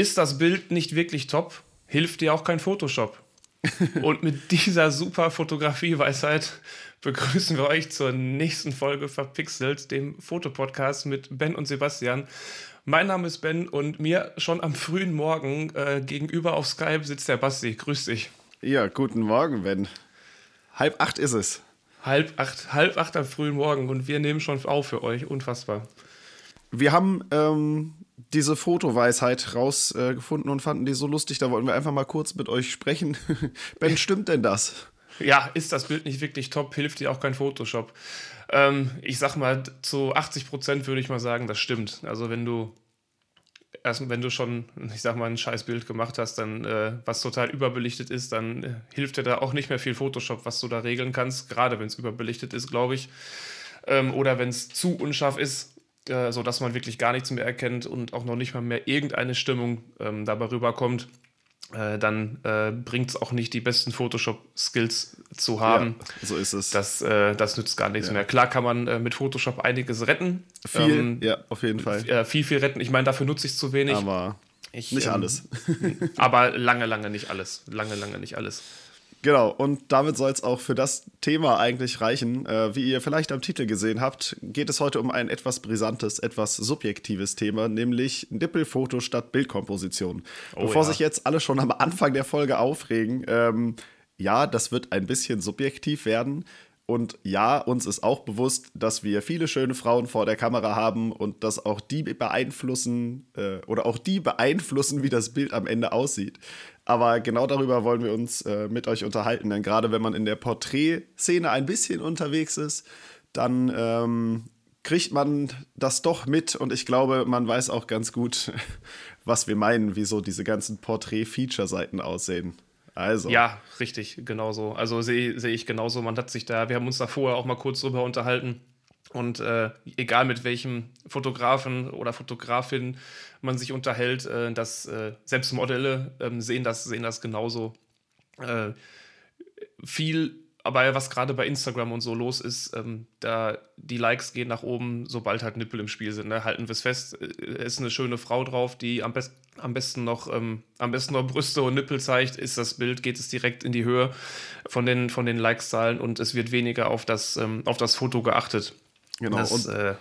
ist das Bild nicht wirklich top, hilft dir auch kein Photoshop. Und mit dieser super Fotografie-Weisheit begrüßen wir euch zur nächsten Folge Verpixelt, dem Fotopodcast mit Ben und Sebastian. Mein Name ist Ben und mir schon am frühen Morgen äh, gegenüber auf Skype sitzt der Basti. Grüß dich. Ja, guten Morgen, Ben. Halb acht ist es. Halb acht, halb acht am frühen Morgen und wir nehmen schon auf für euch. Unfassbar. Wir haben ähm, diese Fotoweisheit rausgefunden äh, und fanden die so lustig, da wollten wir einfach mal kurz mit euch sprechen. ben, stimmt denn das? Ja, ist das Bild nicht wirklich top, hilft dir auch kein Photoshop. Ähm, ich sag mal, zu 80 Prozent würde ich mal sagen, das stimmt. Also wenn du erst wenn du schon, ich sag mal, ein Scheißbild gemacht hast, dann äh, was total überbelichtet ist, dann äh, hilft dir da auch nicht mehr viel Photoshop, was du da regeln kannst, gerade wenn es überbelichtet ist, glaube ich. Ähm, oder wenn es zu unscharf ist, äh, sodass man wirklich gar nichts mehr erkennt und auch noch nicht mal mehr irgendeine Stimmung ähm, dabei rüberkommt. Äh, dann äh, bringt es auch nicht, die besten Photoshop-Skills zu haben. Ja, so ist es. Das, äh, das nützt gar nichts ja. mehr. Klar kann man äh, mit Photoshop einiges retten. Viel, ähm, ja, auf jeden Fall. Viel, viel retten. Ich meine, dafür nutze ich es zu wenig. Aber ich, nicht ähm, alles. aber lange, lange nicht alles. Lange, lange nicht alles. Genau, und damit soll es auch für das Thema eigentlich reichen. Äh, wie ihr vielleicht am Titel gesehen habt, geht es heute um ein etwas brisantes, etwas subjektives Thema, nämlich Nippelfoto statt Bildkomposition. Oh, Bevor ja. sich jetzt alle schon am Anfang der Folge aufregen, ähm, ja, das wird ein bisschen subjektiv werden. Und ja, uns ist auch bewusst, dass wir viele schöne Frauen vor der Kamera haben und dass auch die beeinflussen äh, oder auch die beeinflussen, wie das Bild am Ende aussieht. Aber genau darüber wollen wir uns äh, mit euch unterhalten, denn gerade wenn man in der Porträtszene ein bisschen unterwegs ist, dann ähm, kriegt man das doch mit und ich glaube, man weiß auch ganz gut, was wir meinen, wieso diese ganzen Porträt-Feature-Seiten aussehen. Also. Ja, richtig, genauso. Also sehe seh ich genauso. Man hat sich da, wir haben uns da vorher auch mal kurz drüber unterhalten. Und äh, egal mit welchem Fotografen oder Fotografin man sich unterhält, äh, dass äh, selbst Modelle ähm, sehen, das, sehen das genauso. Äh, viel aber was gerade bei Instagram und so los ist, ähm, da die Likes gehen nach oben, sobald halt Nippel im Spiel sind. Ne? Halten wir es fest, äh, ist eine schöne Frau drauf, die am, best, am besten noch ähm, am besten noch Brüste und Nippel zeigt, ist das Bild, geht es direkt in die Höhe von den, von den Likes-Zahlen und es wird weniger auf das, ähm, auf das Foto geachtet. Genau. Das, und äh,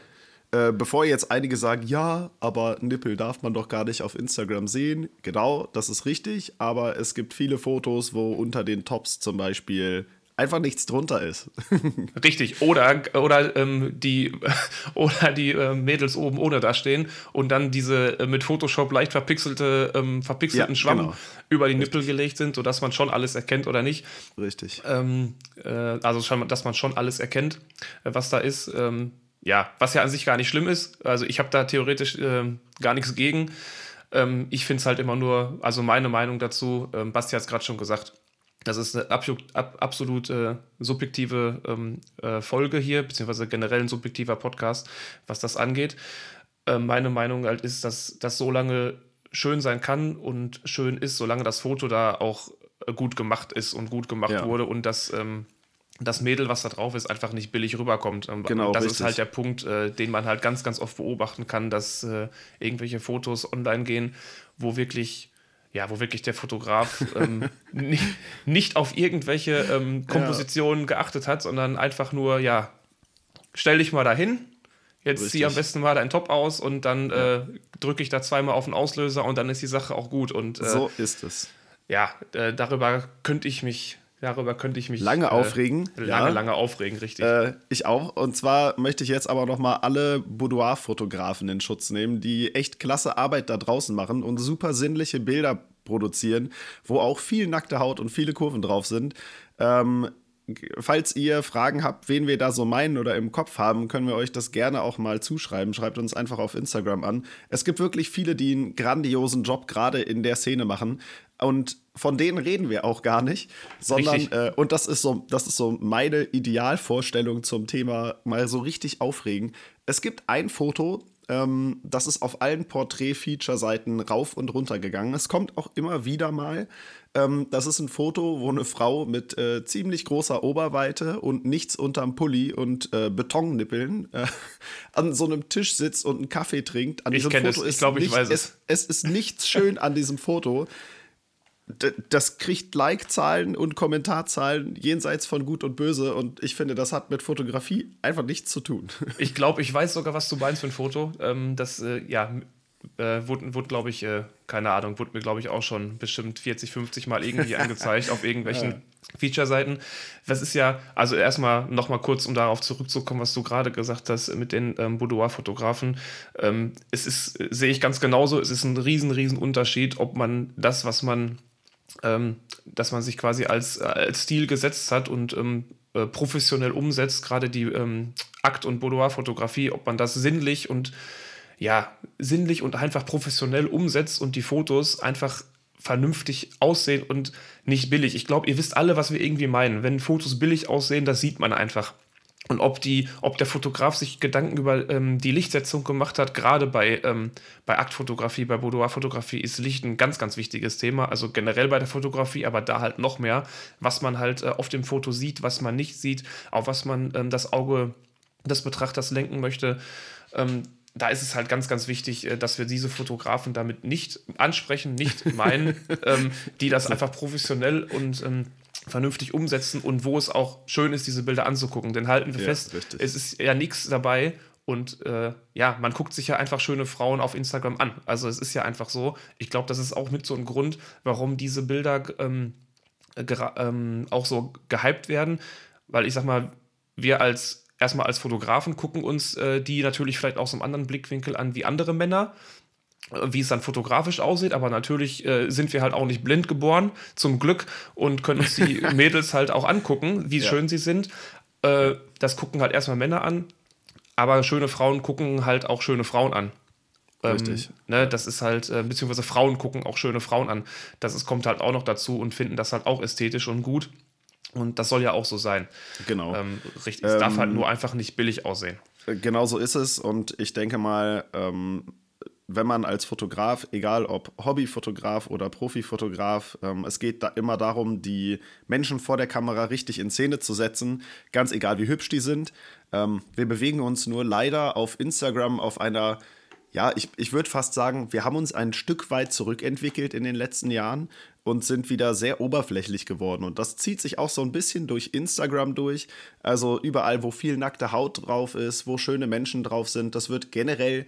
äh, bevor jetzt einige sagen, ja, aber Nippel darf man doch gar nicht auf Instagram sehen. Genau, das ist richtig, aber es gibt viele Fotos, wo unter den Tops zum Beispiel einfach nichts drunter ist. Richtig. Oder, oder ähm, die, oder die äh, Mädels oben ohne da stehen und dann diese äh, mit Photoshop leicht verpixelte, ähm, verpixelten ja, Schwamm genau. über die Richtig. Nippel gelegt sind, sodass man schon alles erkennt oder nicht. Richtig. Ähm, äh, also, dass man schon alles erkennt, äh, was da ist. Ähm, ja, was ja an sich gar nicht schlimm ist. Also, ich habe da theoretisch ähm, gar nichts gegen. Ähm, ich finde es halt immer nur, also meine Meinung dazu, Basti hat es gerade schon gesagt, das ist eine absolut, absolut äh, subjektive ähm, äh, Folge hier, beziehungsweise generell ein subjektiver Podcast, was das angeht. Äh, meine Meinung halt ist, dass das so lange schön sein kann und schön ist, solange das Foto da auch äh, gut gemacht ist und gut gemacht ja. wurde und dass ähm, das Mädel, was da drauf ist, einfach nicht billig rüberkommt. Ähm, genau, das richtig. ist halt der Punkt, äh, den man halt ganz, ganz oft beobachten kann, dass äh, irgendwelche Fotos online gehen, wo wirklich ja, wo wirklich der Fotograf ähm, nicht, nicht, auf irgendwelche ähm, Kompositionen ja. geachtet hat, sondern einfach nur, ja, stell dich mal dahin, jetzt Richtig. zieh am besten mal deinen Top aus und dann ja. äh, drücke ich da zweimal auf den Auslöser und dann ist die Sache auch gut. Und, äh, so ist es. Ja, äh, darüber könnte ich mich Darüber könnte ich mich lange äh, aufregen. Lange, ja. lange aufregen, richtig. Äh, ich auch. Und zwar möchte ich jetzt aber noch mal alle Boudoir-Fotografen in Schutz nehmen, die echt klasse Arbeit da draußen machen und super sinnliche Bilder produzieren, wo auch viel nackte Haut und viele Kurven drauf sind. Ähm, falls ihr Fragen habt, wen wir da so meinen oder im Kopf haben, können wir euch das gerne auch mal zuschreiben. Schreibt uns einfach auf Instagram an. Es gibt wirklich viele, die einen grandiosen Job gerade in der Szene machen. Und von denen reden wir auch gar nicht, sondern, äh, und das ist, so, das ist so meine Idealvorstellung zum Thema mal so richtig aufregen. Es gibt ein Foto, Ähm, das ist auf allen Porträt-Feature-Seiten rauf und runter gegangen. Es kommt auch immer wieder mal. Ähm, das ist ein Foto, wo eine Frau mit äh, ziemlich großer Oberweite und nichts unterm Pulli und äh, Betonnippeln äh, an so einem Tisch sitzt und einen Kaffee trinkt. An ich kenne es, ich glaube, ich weiß es. es. Es ist nichts schön an diesem Foto das kriegt Like-Zahlen und Kommentarzahlen jenseits von Gut und Böse und ich finde, das hat mit Fotografie einfach nichts zu tun. Ich glaube, ich weiß sogar, was du meinst für ein Foto. Ähm, das, äh, ja, äh, wurde, wurde glaube ich, äh, keine Ahnung, wurde mir, glaube ich, auch schon bestimmt 40, 50 Mal irgendwie angezeigt auf irgendwelchen ja. Feature-Seiten. Das ist ja, also erstmal nochmal kurz, um darauf zurückzukommen, was du gerade gesagt hast mit den ähm, Boudoir-Fotografen. Ähm, es ist, sehe ich ganz genauso, es ist ein riesen, riesen Unterschied, ob man das, was man ähm, dass man sich quasi als, äh, als Stil gesetzt hat und ähm, äh, professionell umsetzt, gerade die ähm, Akt- und Boudoir-Fotografie, ob man das sinnlich und ja, sinnlich und einfach professionell umsetzt und die Fotos einfach vernünftig aussehen und nicht billig. Ich glaube, ihr wisst alle, was wir irgendwie meinen. Wenn Fotos billig aussehen, das sieht man einfach. Und ob, die, ob der Fotograf sich Gedanken über ähm, die Lichtsetzung gemacht hat, gerade bei, ähm, bei Aktfotografie, bei Boudoir-Fotografie ist Licht ein ganz, ganz wichtiges Thema. Also generell bei der Fotografie, aber da halt noch mehr, was man halt äh, auf dem Foto sieht, was man nicht sieht, auf was man ähm, das Auge des Betrachters lenken möchte. Ähm, da ist es halt ganz, ganz wichtig, äh, dass wir diese Fotografen damit nicht ansprechen, nicht meinen, ähm, die das einfach professionell und ähm, vernünftig umsetzen und wo es auch schön ist, diese Bilder anzugucken. Denn halten wir ja, fest, richtig. es ist ja nichts dabei und äh, ja, man guckt sich ja einfach schöne Frauen auf Instagram an. Also es ist ja einfach so. Ich glaube, das ist auch mit so ein Grund, warum diese Bilder ähm, ähm, auch so gehypt werden. Weil ich sag mal, wir als erstmal als Fotografen gucken uns äh, die natürlich vielleicht aus einem anderen Blickwinkel an wie andere Männer wie es dann fotografisch aussieht, aber natürlich äh, sind wir halt auch nicht blind geboren, zum Glück, und können uns die Mädels halt auch angucken, wie ja. schön sie sind. Äh, das gucken halt erstmal Männer an, aber schöne Frauen gucken halt auch schöne Frauen an. Ähm, Richtig. Ne, das ist halt, äh, beziehungsweise Frauen gucken auch schöne Frauen an. Das ist, kommt halt auch noch dazu und finden das halt auch ästhetisch und gut. Und das soll ja auch so sein. Genau. Ähm, richtig. Es ähm, darf halt nur einfach nicht billig aussehen. Genau so ist es. Und ich denke mal, ähm, wenn man als Fotograf, egal ob Hobbyfotograf oder Profifotograf, ähm, es geht da immer darum, die Menschen vor der Kamera richtig in Szene zu setzen, ganz egal wie hübsch die sind. Ähm, wir bewegen uns nur leider auf Instagram auf einer, ja, ich, ich würde fast sagen, wir haben uns ein Stück weit zurückentwickelt in den letzten Jahren und sind wieder sehr oberflächlich geworden. Und das zieht sich auch so ein bisschen durch Instagram durch. Also überall, wo viel nackte Haut drauf ist, wo schöne Menschen drauf sind, das wird generell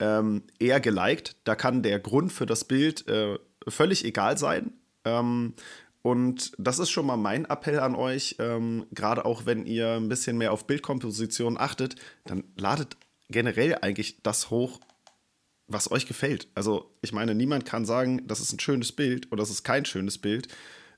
ähm, eher geliked. Da kann der Grund für das Bild äh, völlig egal sein. Ähm, und das ist schon mal mein Appell an euch, ähm, gerade auch wenn ihr ein bisschen mehr auf Bildkomposition achtet, dann ladet generell eigentlich das hoch, was euch gefällt. Also ich meine, niemand kann sagen, das ist ein schönes Bild oder das ist kein schönes Bild.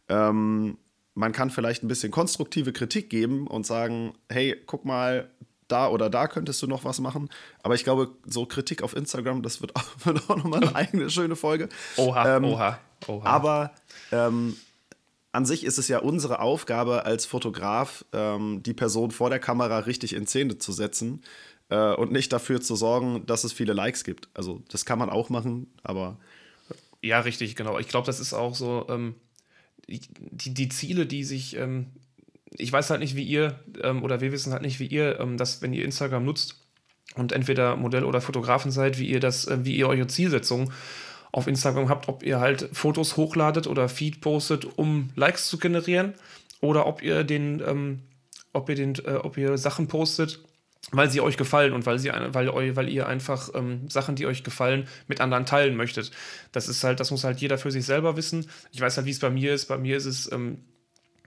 Ähm, man kann vielleicht ein bisschen konstruktive Kritik geben und sagen, hey, guck mal, da oder da könntest du noch was machen. Aber ich glaube, so Kritik auf Instagram, das wird auch, wird auch nochmal eine eigene schöne Folge. Oha, ähm, oha, oha. Aber ähm, an sich ist es ja unsere Aufgabe als Fotograf, ähm, die Person vor der Kamera richtig in Szene zu setzen äh, und nicht dafür zu sorgen, dass es viele Likes gibt. Also das kann man auch machen, aber. Ja, richtig, genau. Ich glaube, das ist auch so, ähm, die, die Ziele, die sich ähm, ich weiß halt nicht, wie ihr, ähm, oder wir wissen halt nicht, wie ihr, ähm, das, wenn ihr Instagram nutzt und entweder Modell oder Fotografen seid, wie ihr das, äh, wie ihr eure Zielsetzung auf Instagram habt, ob ihr halt Fotos hochladet oder Feed postet, um Likes zu generieren, oder ob ihr den, ähm, ob ihr den, äh, ob ihr Sachen postet, weil sie euch gefallen und weil sie weil, weil ihr einfach ähm, Sachen, die euch gefallen, mit anderen teilen möchtet. Das ist halt, das muss halt jeder für sich selber wissen. Ich weiß halt, wie es bei mir ist. Bei mir ist es, ähm,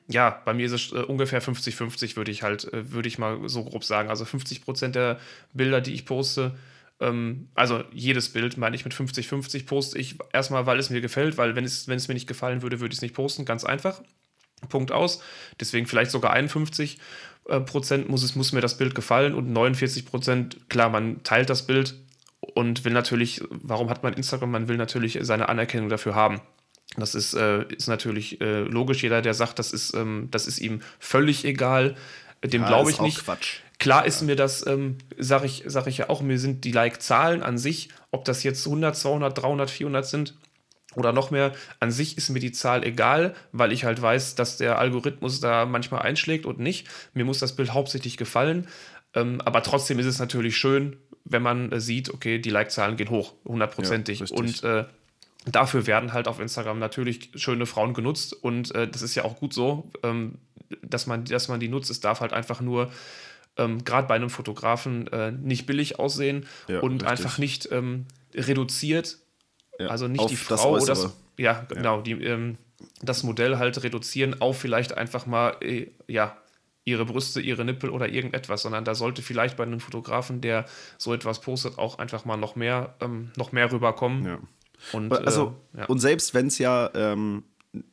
ja, bei mir ist es äh, ungefähr 50-50, würde ich halt, äh, würde ich mal so grob sagen. Also 50 Prozent der Bilder, die ich poste, ähm, also jedes Bild meine ich mit 50-50 poste ich erstmal, weil es mir gefällt, weil wenn es, wenn es mir nicht gefallen würde, würde ich es nicht posten, ganz einfach. Punkt aus. Deswegen vielleicht sogar 51 äh, Prozent muss, es, muss mir das Bild gefallen und 49 Prozent, klar, man teilt das Bild und will natürlich, warum hat man Instagram? Man will natürlich seine Anerkennung dafür haben. Das ist, äh, ist natürlich äh, logisch. Jeder, der sagt, das ist, ähm, das ist ihm völlig egal, dem ja, glaube ich nicht. Quatsch. Klar ist mir das, ähm, sage ich, sag ich ja auch, mir sind die Like-Zahlen an sich, ob das jetzt 100, 200, 300, 400 sind oder noch mehr, an sich ist mir die Zahl egal, weil ich halt weiß, dass der Algorithmus da manchmal einschlägt und nicht. Mir muss das Bild hauptsächlich gefallen. Ähm, aber trotzdem ist es natürlich schön, wenn man äh, sieht, okay, die Like-Zahlen gehen hoch, hundertprozentig. Ja, und äh, dafür werden halt auf Instagram natürlich schöne Frauen genutzt und äh, das ist ja auch gut so, ähm, dass, man, dass man die nutzt. Es darf halt einfach nur ähm, gerade bei einem Fotografen äh, nicht billig aussehen ja, und richtig. einfach nicht ähm, reduziert, ja, also nicht die Frau oder das, ja genau, die, ähm, das Modell halt reduzieren auf vielleicht einfach mal äh, ja ihre Brüste, ihre Nippel oder irgendetwas, sondern da sollte vielleicht bei einem Fotografen, der so etwas postet, auch einfach mal noch mehr, ähm, noch mehr rüberkommen. Und, also, äh, ja. und selbst wenn es ja ähm,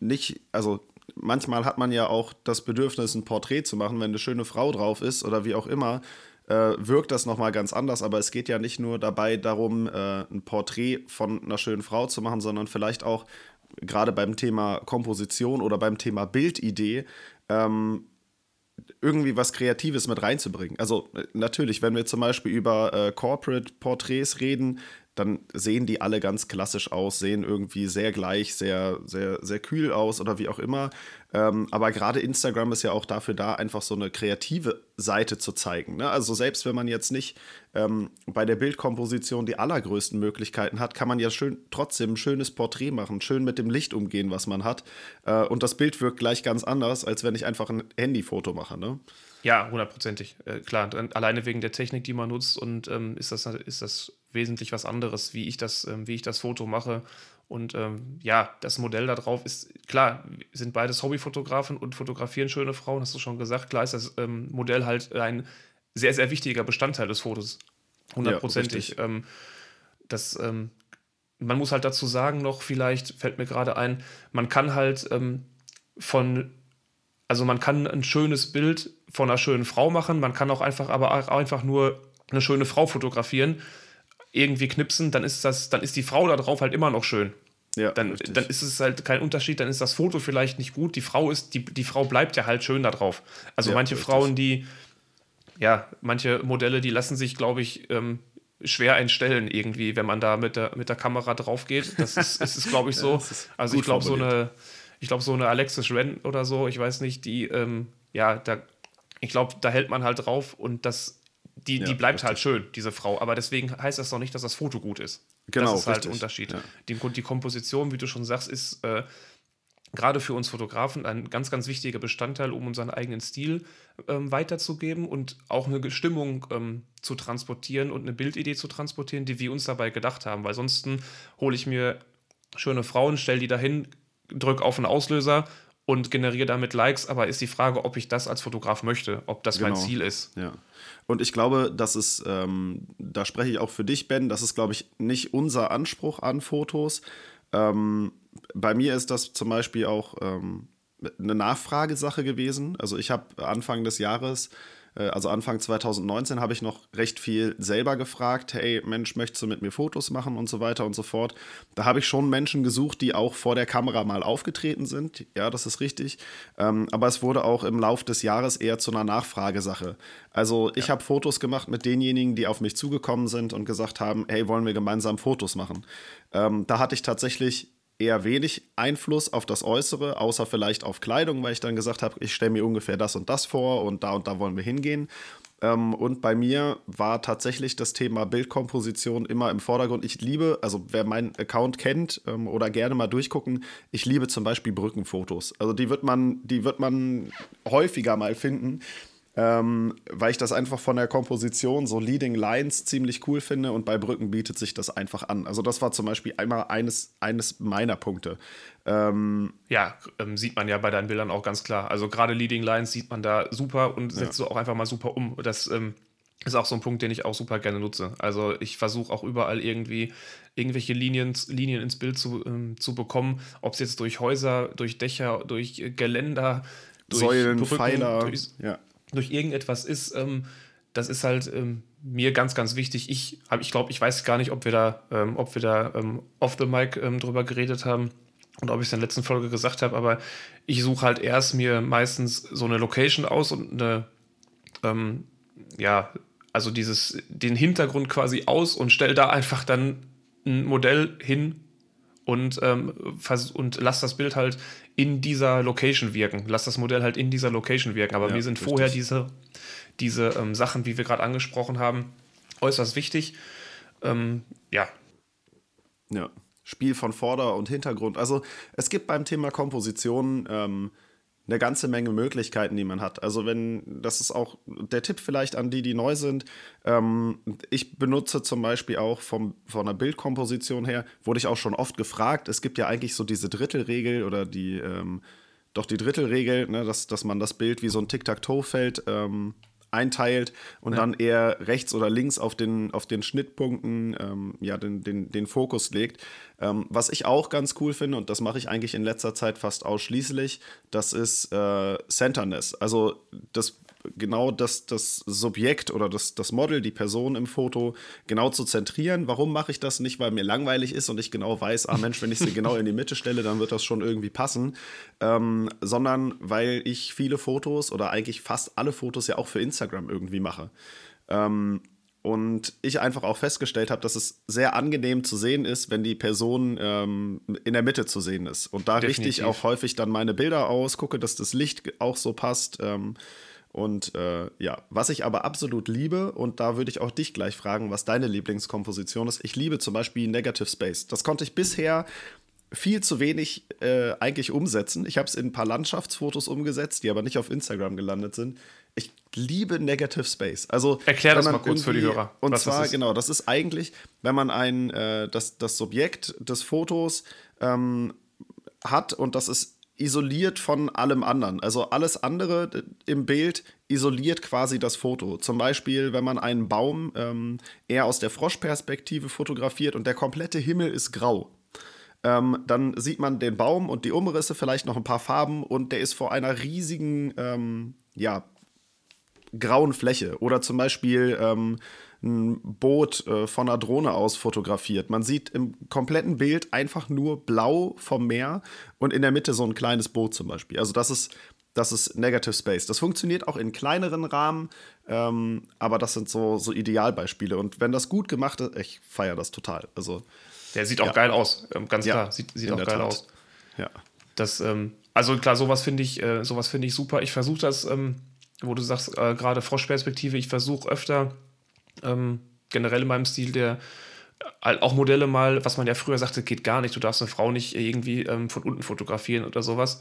nicht, also manchmal hat man ja auch das Bedürfnis, ein Porträt zu machen, wenn eine schöne Frau drauf ist oder wie auch immer, äh, wirkt das nochmal ganz anders. Aber es geht ja nicht nur dabei darum, äh, ein Porträt von einer schönen Frau zu machen, sondern vielleicht auch gerade beim Thema Komposition oder beim Thema Bildidee ähm, irgendwie was Kreatives mit reinzubringen. Also äh, natürlich, wenn wir zum Beispiel über äh, Corporate-Porträts reden, dann sehen die alle ganz klassisch aus, sehen irgendwie sehr gleich, sehr, sehr, sehr kühl aus oder wie auch immer. Ähm, aber gerade Instagram ist ja auch dafür da, einfach so eine kreative Seite zu zeigen. Ne? Also selbst wenn man jetzt nicht ähm, bei der Bildkomposition die allergrößten Möglichkeiten hat, kann man ja schön, trotzdem ein schönes Porträt machen, schön mit dem Licht umgehen, was man hat. Äh, und das Bild wirkt gleich ganz anders, als wenn ich einfach ein Handyfoto mache. Ne? Ja, hundertprozentig. Äh, klar, alleine wegen der Technik, die man nutzt, und ähm, ist, das, ist das wesentlich was anderes, wie ich das, ähm, wie ich das Foto mache. Und ähm, ja, das Modell da drauf ist, klar, sind beides Hobbyfotografen und fotografieren schöne Frauen, hast du schon gesagt. Klar ist das ähm, Modell halt ein sehr, sehr wichtiger Bestandteil des Fotos. Hundertprozentig. Ja, ähm, das, ähm, man muss halt dazu sagen, noch vielleicht fällt mir gerade ein, man kann halt von also man kann ein schönes Bild von einer schönen Frau machen, man kann auch einfach, aber auch einfach nur eine schöne Frau fotografieren, irgendwie knipsen, dann ist das, dann ist die Frau da drauf halt immer noch schön. Ja, dann, dann ist es halt kein Unterschied, dann ist das Foto vielleicht nicht gut. Die Frau ist, die, die Frau bleibt ja halt schön da drauf. Also ja, manche richtig. Frauen, die, ja, manche Modelle, die lassen sich, glaube ich, ähm, schwer einstellen irgendwie, wenn man da mit der, mit der Kamera drauf geht. Das ist, ist, ist glaube ich, so. also ich glaube, so eine ich glaube, so eine Alexis Ren oder so, ich weiß nicht, die, ähm, ja, da, ich glaube, da hält man halt drauf und das, die, ja, die bleibt richtig. halt schön, diese Frau. Aber deswegen heißt das noch nicht, dass das Foto gut ist. Genau. Das ist halt der Unterschied. Ja. Die, die Komposition, wie du schon sagst, ist äh, gerade für uns Fotografen ein ganz, ganz wichtiger Bestandteil, um unseren eigenen Stil ähm, weiterzugeben und auch eine Stimmung ähm, zu transportieren und eine Bildidee zu transportieren, die wir uns dabei gedacht haben. Weil sonst hole ich mir schöne Frauen, stelle die dahin, drücke auf einen Auslöser und generiere damit Likes, aber ist die Frage, ob ich das als Fotograf möchte, ob das genau. mein Ziel ist. Ja. Und ich glaube, das ist, ähm, da spreche ich auch für dich, Ben, das ist, glaube ich, nicht unser Anspruch an Fotos. Ähm, bei mir ist das zum Beispiel auch ähm, eine Nachfragesache gewesen. Also ich habe Anfang des Jahres also Anfang 2019 habe ich noch recht viel selber gefragt, hey Mensch, möchtest du mit mir Fotos machen und so weiter und so fort. Da habe ich schon Menschen gesucht, die auch vor der Kamera mal aufgetreten sind. Ja, das ist richtig. Ähm, aber es wurde auch im Laufe des Jahres eher zu einer Nachfragesache. Also ich ja. habe Fotos gemacht mit denjenigen, die auf mich zugekommen sind und gesagt haben, hey, wollen wir gemeinsam Fotos machen. Ähm, da hatte ich tatsächlich eher wenig Einfluss auf das Äußere, außer vielleicht auf Kleidung, weil ich dann gesagt habe, ich stelle mir ungefähr das und das vor und da und da wollen wir hingehen. Ähm, und bei mir war tatsächlich das Thema Bildkomposition immer im Vordergrund. Ich liebe, also wer meinen Account kennt ähm, oder gerne mal durchgucken, ich liebe zum Beispiel Brückenfotos. Also die wird man, die wird man häufiger mal finden ähm, weil ich das einfach von der Komposition, so Leading Lines, ziemlich cool finde und bei Brücken bietet sich das einfach an. Also, das war zum Beispiel einmal eines, eines meiner Punkte. Ähm, ja, ähm, sieht man ja bei deinen Bildern auch ganz klar. Also, gerade Leading Lines sieht man da super und setzt ja. du auch einfach mal super um. Das ähm, ist auch so ein Punkt, den ich auch super gerne nutze. Also, ich versuche auch überall irgendwie irgendwelche Linien, Linien ins Bild zu, ähm, zu bekommen, ob es jetzt durch Häuser, durch Dächer, durch Geländer, durch Säulen, Brücken, Pfeiler. Durch, ja durch irgendetwas ist, ähm, das ist halt ähm, mir ganz, ganz wichtig. Ich ich glaube, ich weiß gar nicht, ob wir da, ähm, ob wir da ähm, off the mic ähm, drüber geredet haben und ob ich es in der letzten Folge gesagt habe, aber ich suche halt erst mir meistens so eine Location aus und eine, ähm, ja, also dieses, den Hintergrund quasi aus und stell da einfach dann ein Modell hin und, ähm, und lass das Bild halt in dieser Location wirken. Lass das Modell halt in dieser Location wirken. Aber ja, mir sind richtig. vorher diese, diese ähm, Sachen, wie wir gerade angesprochen haben, äußerst wichtig. Ähm, ja. Ja. Spiel von Vorder- und Hintergrund. Also es gibt beim Thema Komposition ähm, eine ganze Menge Möglichkeiten, die man hat. Also wenn, das ist auch der Tipp vielleicht an die, die neu sind. Ähm, ich benutze zum Beispiel auch vom, von der Bildkomposition her, wurde ich auch schon oft gefragt, es gibt ja eigentlich so diese Drittelregel oder die, ähm, doch die Drittelregel, ne, dass, dass man das Bild wie so ein Tic-Tac-Toe-Feld ähm, einteilt und ja. dann eher rechts oder links auf den, auf den Schnittpunkten ähm, ja, den, den, den Fokus legt. Ähm, was ich auch ganz cool finde, und das mache ich eigentlich in letzter Zeit fast ausschließlich, das ist äh, Centerness. Also das genau das, das Subjekt oder das, das Model, die Person im Foto genau zu zentrieren. Warum mache ich das nicht? Weil mir langweilig ist und ich genau weiß, ah Mensch, wenn ich sie genau in die Mitte stelle, dann wird das schon irgendwie passen. Ähm, sondern weil ich viele Fotos oder eigentlich fast alle Fotos ja auch für Instagram irgendwie mache. Ähm, und ich einfach auch festgestellt habe, dass es sehr angenehm zu sehen ist, wenn die Person ähm, in der Mitte zu sehen ist. Und da Definitiv. richte ich auch häufig dann meine Bilder aus, gucke, dass das Licht auch so passt. Ähm, und äh, ja, was ich aber absolut liebe, und da würde ich auch dich gleich fragen, was deine Lieblingskomposition ist. Ich liebe zum Beispiel Negative Space. Das konnte ich bisher viel zu wenig äh, eigentlich umsetzen. Ich habe es in ein paar Landschaftsfotos umgesetzt, die aber nicht auf Instagram gelandet sind. Ich liebe Negative Space. Also erklär das mal kurz für die Hörer. Und zwar genau, das ist eigentlich, wenn man ein äh, das, das Subjekt des Fotos ähm, hat und das ist isoliert von allem anderen. Also alles andere im Bild isoliert quasi das Foto. Zum Beispiel, wenn man einen Baum ähm, eher aus der Froschperspektive fotografiert und der komplette Himmel ist grau. Ähm, dann sieht man den Baum und die Umrisse, vielleicht noch ein paar Farben und der ist vor einer riesigen, ähm, ja, grauen Fläche. Oder zum Beispiel ähm, ein Boot äh, von einer Drohne aus fotografiert. Man sieht im kompletten Bild einfach nur blau vom Meer und in der Mitte so ein kleines Boot zum Beispiel. Also das ist, das ist Negative Space. Das funktioniert auch in kleineren Rahmen, ähm, aber das sind so, so Idealbeispiele. Und wenn das gut gemacht ist, ich feiere das total. Also, der sieht auch ja. geil aus, ähm, ganz klar. Ja, sieht, sieht auch geil Tat. aus. Ja. Das, ähm, also klar, sowas finde ich, äh, sowas finde ich super. Ich versuche das, ähm, wo du sagst, äh, gerade Froschperspektive, ich versuche öfter ähm, generell in meinem Stil, der äh, auch Modelle mal, was man ja früher sagte, geht gar nicht, du darfst eine Frau nicht irgendwie ähm, von unten fotografieren oder sowas.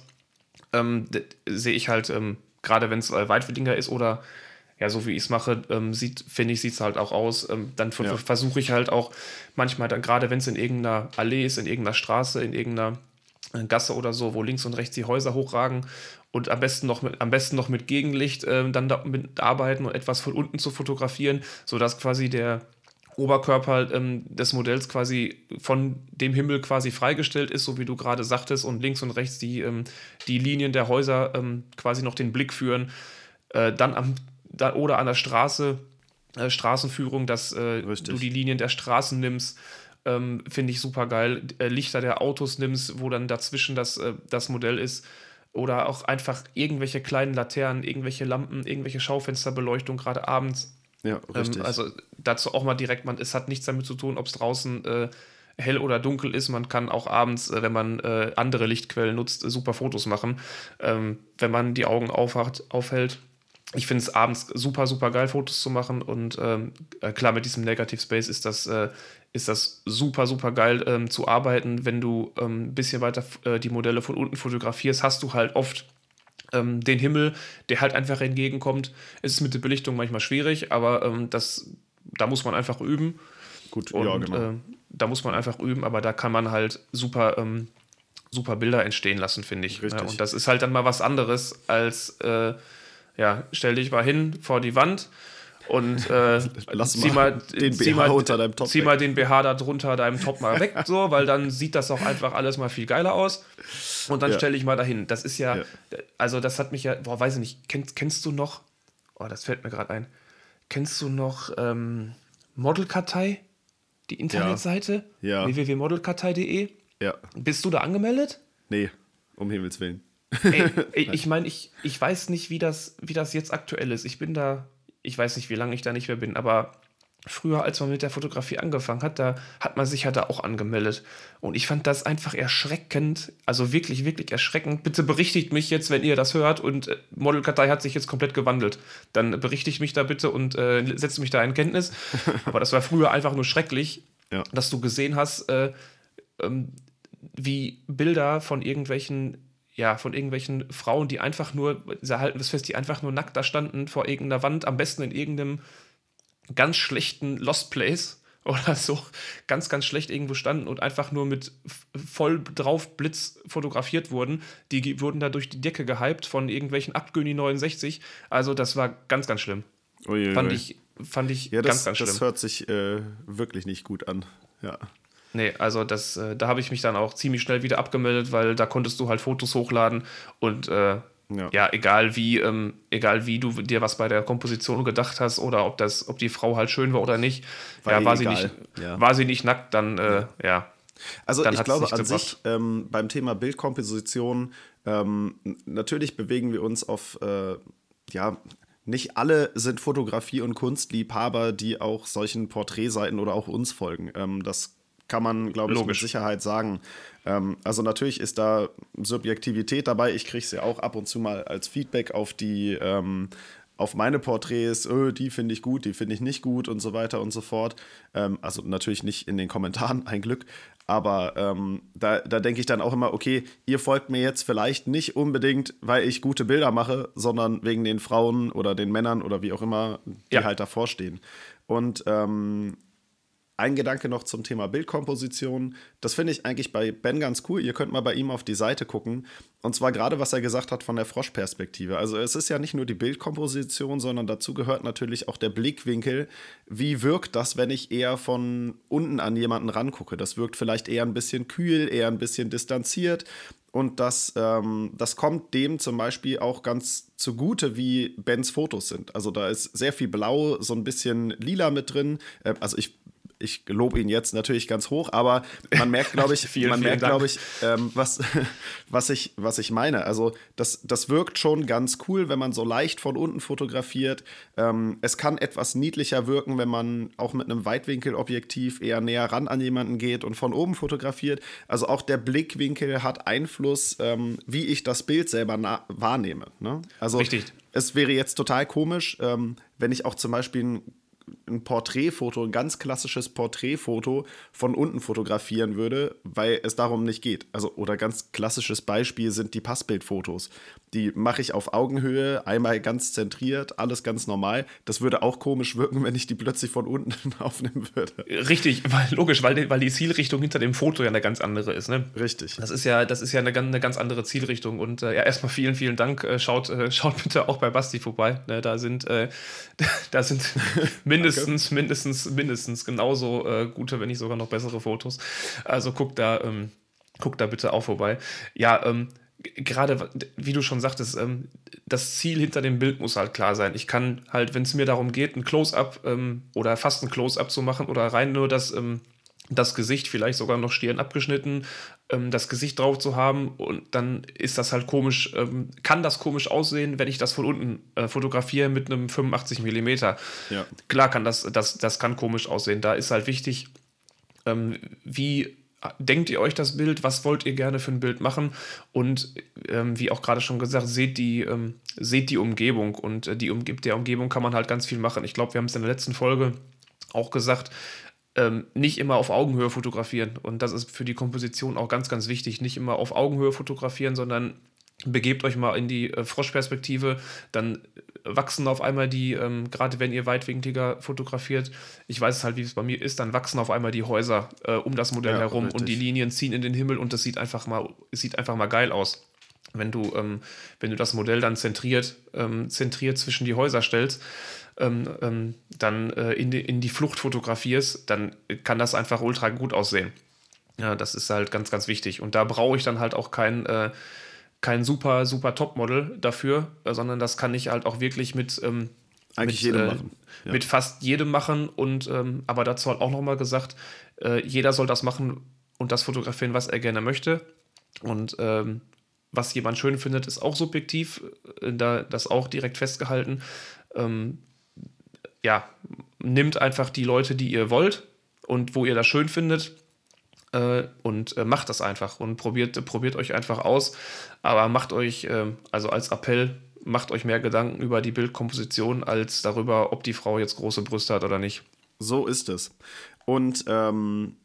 Ähm, sehe ich halt, ähm, gerade wenn es äh, weitwinkliger ist oder ja, so wie ich es mache, ähm, sieht, finde ich, sieht es halt auch aus. Ähm, dann ja. versuche ich halt auch manchmal dann, gerade wenn es in irgendeiner Allee ist, in irgendeiner Straße, in irgendeiner Gasse oder so, wo links und rechts die Häuser hochragen und am besten noch mit, am besten noch mit Gegenlicht äh, dann damit arbeiten und etwas von unten zu fotografieren, sodass quasi der Oberkörper ähm, des Modells quasi von dem Himmel quasi freigestellt ist, so wie du gerade sagtest, und links und rechts die, ähm, die Linien der Häuser ähm, quasi noch den Blick führen. Äh, dann am da, oder an der Straße, äh, Straßenführung, dass äh, du die Linien der Straßen nimmst. Ähm, finde ich super geil. Äh, Lichter der Autos nimmst, wo dann dazwischen das, äh, das Modell ist oder auch einfach irgendwelche kleinen Laternen, irgendwelche Lampen, irgendwelche Schaufensterbeleuchtung, gerade abends. Ja, ähm, richtig. Ähm, also dazu auch mal direkt, man, es hat nichts damit zu tun, ob es draußen äh, hell oder dunkel ist. Man kann auch abends, äh, wenn man äh, andere Lichtquellen nutzt, super Fotos machen, ähm, wenn man die Augen aufhacht, aufhält. Ich finde es abends super, super geil, Fotos zu machen. Und ähm, äh, klar, mit diesem Negative Space ist das äh, ist das super, super geil ähm, zu arbeiten. Wenn du ähm, ein bisschen weiter äh, die Modelle von unten fotografierst, hast du halt oft ähm, den Himmel, der halt einfach entgegenkommt. Es ist mit der Belichtung manchmal schwierig, aber ähm, das, da muss man einfach üben. Gut, Und, ja, genau. Äh, da muss man einfach üben, aber da kann man halt super, ähm, super Bilder entstehen lassen, finde ich. Richtig. Ja, und das ist halt dann mal was anderes als, äh, ja, stell dich mal hin vor die Wand und äh, Lass zieh mal, den zieh BH mal, unter deinem Top. Zieh mal den BH da drunter deinem Top mal weg, so, weil dann sieht das auch einfach alles mal viel geiler aus. Und dann ja. stelle ich mal dahin. Das ist ja, ja, also das hat mich ja, boah, weiß ich nicht, kennst, kennst du noch, oh, das fällt mir gerade ein, kennst du noch ähm, Modelkartei? Die Internetseite? Ja. www.modelkartei.de? Ja. Bist du da angemeldet? Nee, um Himmels Willen. Ey, ich meine, ich, ich weiß nicht, wie das, wie das jetzt aktuell ist. Ich bin da ich weiß nicht, wie lange ich da nicht mehr bin, aber früher, als man mit der Fotografie angefangen hat, da hat man sich ja da auch angemeldet. Und ich fand das einfach erschreckend, also wirklich, wirklich erschreckend. Bitte berichtigt mich jetzt, wenn ihr das hört und äh, Modelkartei hat sich jetzt komplett gewandelt. Dann berichtigt mich da bitte und äh, setzt mich da in Kenntnis. Aber das war früher einfach nur schrecklich, ja. dass du gesehen hast, äh, ähm, wie Bilder von irgendwelchen ja, von irgendwelchen Frauen, die einfach nur, sie halten das fest, die einfach nur nackt da standen vor irgendeiner Wand, am besten in irgendeinem ganz schlechten Lost Place oder so ganz, ganz schlecht irgendwo standen und einfach nur mit voll drauf Blitz fotografiert wurden. Die wurden da durch die Decke gehypt von irgendwelchen Abgöni 69. Also das war ganz, ganz schlimm. Ui, fand, Ich, fand ich ja, das, ganz, ganz schlimm. Das hört sich äh, wirklich nicht gut an. Ja. Nee, also das, äh, da habe ich mich dann auch ziemlich schnell wieder abgemeldet, weil da konntest du halt Fotos hochladen und äh, ja. ja, egal wie, ähm, egal wie du dir was bei der Komposition gedacht hast oder ob das, ob die Frau halt schön war oder nicht, war, ja, war sie nicht, ja. war sie nicht nackt, dann äh, ja. Also ich glaube an sich ähm, beim Thema Bildkomposition ähm, natürlich bewegen wir uns auf äh, ja nicht alle sind Fotografie- und Kunstliebhaber, die auch solchen Porträtseiten oder auch uns folgen. Ähm, das kann man, glaube ich, Logisch. mit Sicherheit sagen. Ähm, also natürlich ist da Subjektivität dabei. Ich kriege es ja auch ab und zu mal als Feedback auf die ähm, auf meine Porträts, öh, die finde ich gut, die finde ich nicht gut und so weiter und so fort. Ähm, also natürlich nicht in den Kommentaren, ein Glück. Aber ähm, da, da denke ich dann auch immer, okay, ihr folgt mir jetzt vielleicht nicht unbedingt, weil ich gute Bilder mache, sondern wegen den Frauen oder den Männern oder wie auch immer, die ja. halt davor stehen. Und ähm, ein Gedanke noch zum Thema Bildkomposition. Das finde ich eigentlich bei Ben ganz cool. Ihr könnt mal bei ihm auf die Seite gucken. Und zwar gerade, was er gesagt hat von der Froschperspektive. Also es ist ja nicht nur die Bildkomposition, sondern dazu gehört natürlich auch der Blickwinkel. Wie wirkt das, wenn ich eher von unten an jemanden rangucke? Das wirkt vielleicht eher ein bisschen kühl, eher ein bisschen distanziert. Und das, ähm, das kommt dem zum Beispiel auch ganz zugute, wie Bens Fotos sind. Also da ist sehr viel Blau, so ein bisschen Lila mit drin. Äh, also ich ich lobe ihn jetzt natürlich ganz hoch, aber man merkt, glaube ich, vielen, man vielen merkt, glaube ich, ähm, was, was, ich, was ich meine. Also das, das wirkt schon ganz cool, wenn man so leicht von unten fotografiert. Ähm, es kann etwas niedlicher wirken, wenn man auch mit einem Weitwinkelobjektiv eher näher ran an jemanden geht und von oben fotografiert. Also auch der Blickwinkel hat Einfluss, ähm, wie ich das Bild selber wahrnehme. Ne? Also Richtig. es wäre jetzt total komisch, ähm, wenn ich auch zum Beispiel ein ein Porträtfoto, ein ganz klassisches Porträtfoto von unten fotografieren würde, weil es darum nicht geht. Also, oder ganz klassisches Beispiel sind die Passbildfotos. Die mache ich auf Augenhöhe, einmal ganz zentriert, alles ganz normal. Das würde auch komisch wirken, wenn ich die plötzlich von unten aufnehmen würde. Richtig, weil, logisch, weil die, weil die Zielrichtung hinter dem Foto ja eine ganz andere ist. Ne? Richtig. Das ist ja, das ist ja eine, eine ganz andere Zielrichtung. Und äh, ja, erstmal vielen, vielen Dank. Äh, schaut, äh, schaut bitte auch bei Basti vorbei. Ne? Da sind, äh, da sind mindestens, mindestens, mindestens genauso äh, gute, wenn nicht sogar noch bessere Fotos. Also guckt da. Ähm, guckt da bitte auch vorbei. Ja, ähm, gerade, wie du schon sagtest, ähm, das Ziel hinter dem Bild muss halt klar sein. Ich kann halt, wenn es mir darum geht, ein Close-up ähm, oder fast ein Close-up zu machen oder rein nur das, ähm, das Gesicht, vielleicht sogar noch Stirn abgeschnitten, ähm, das Gesicht drauf zu haben und dann ist das halt komisch, ähm, kann das komisch aussehen, wenn ich das von unten äh, fotografiere mit einem 85 mm. Ja. Klar kann das, das, das kann komisch aussehen. Da ist halt wichtig, ähm, wie denkt ihr euch das Bild, was wollt ihr gerne für ein Bild machen und ähm, wie auch gerade schon gesagt, seht die, ähm, seht die Umgebung und äh, die Umge der Umgebung kann man halt ganz viel machen. Ich glaube, wir haben es in der letzten Folge auch gesagt, ähm, nicht immer auf Augenhöhe fotografieren und das ist für die Komposition auch ganz, ganz wichtig, nicht immer auf Augenhöhe fotografieren, sondern begebt euch mal in die äh, Froschperspektive, dann wachsen auf einmal die, ähm, gerade wenn ihr weitwinkliger fotografiert, ich weiß es halt, wie es bei mir ist, dann wachsen auf einmal die Häuser äh, um das Modell ja, herum richtig. und die Linien ziehen in den Himmel und das sieht einfach mal, sieht einfach mal geil aus. Wenn du, ähm, wenn du das Modell dann zentriert, ähm, zentriert zwischen die Häuser stellst, ähm, ähm, dann äh, in, die, in die Flucht fotografierst, dann kann das einfach ultra gut aussehen. Ja, das ist halt ganz, ganz wichtig. Und da brauche ich dann halt auch kein äh, kein super, super Topmodel dafür, äh, sondern das kann ich halt auch wirklich mit, ähm, Eigentlich mit, jedem äh, machen. Ja. mit fast jedem machen. Und ähm, aber dazu halt auch nochmal gesagt, äh, jeder soll das machen und das fotografieren, was er gerne möchte. Und ähm, was jemand schön findet, ist auch subjektiv, äh, da das auch direkt festgehalten. Ähm, ja, nimmt einfach die Leute, die ihr wollt und wo ihr das schön findet äh, und äh, macht das einfach und probiert, probiert euch einfach aus. Aber macht euch, äh, also als Appell, macht euch mehr Gedanken über die Bildkomposition als darüber, ob die Frau jetzt große Brüste hat oder nicht. So ist es. Und ähm,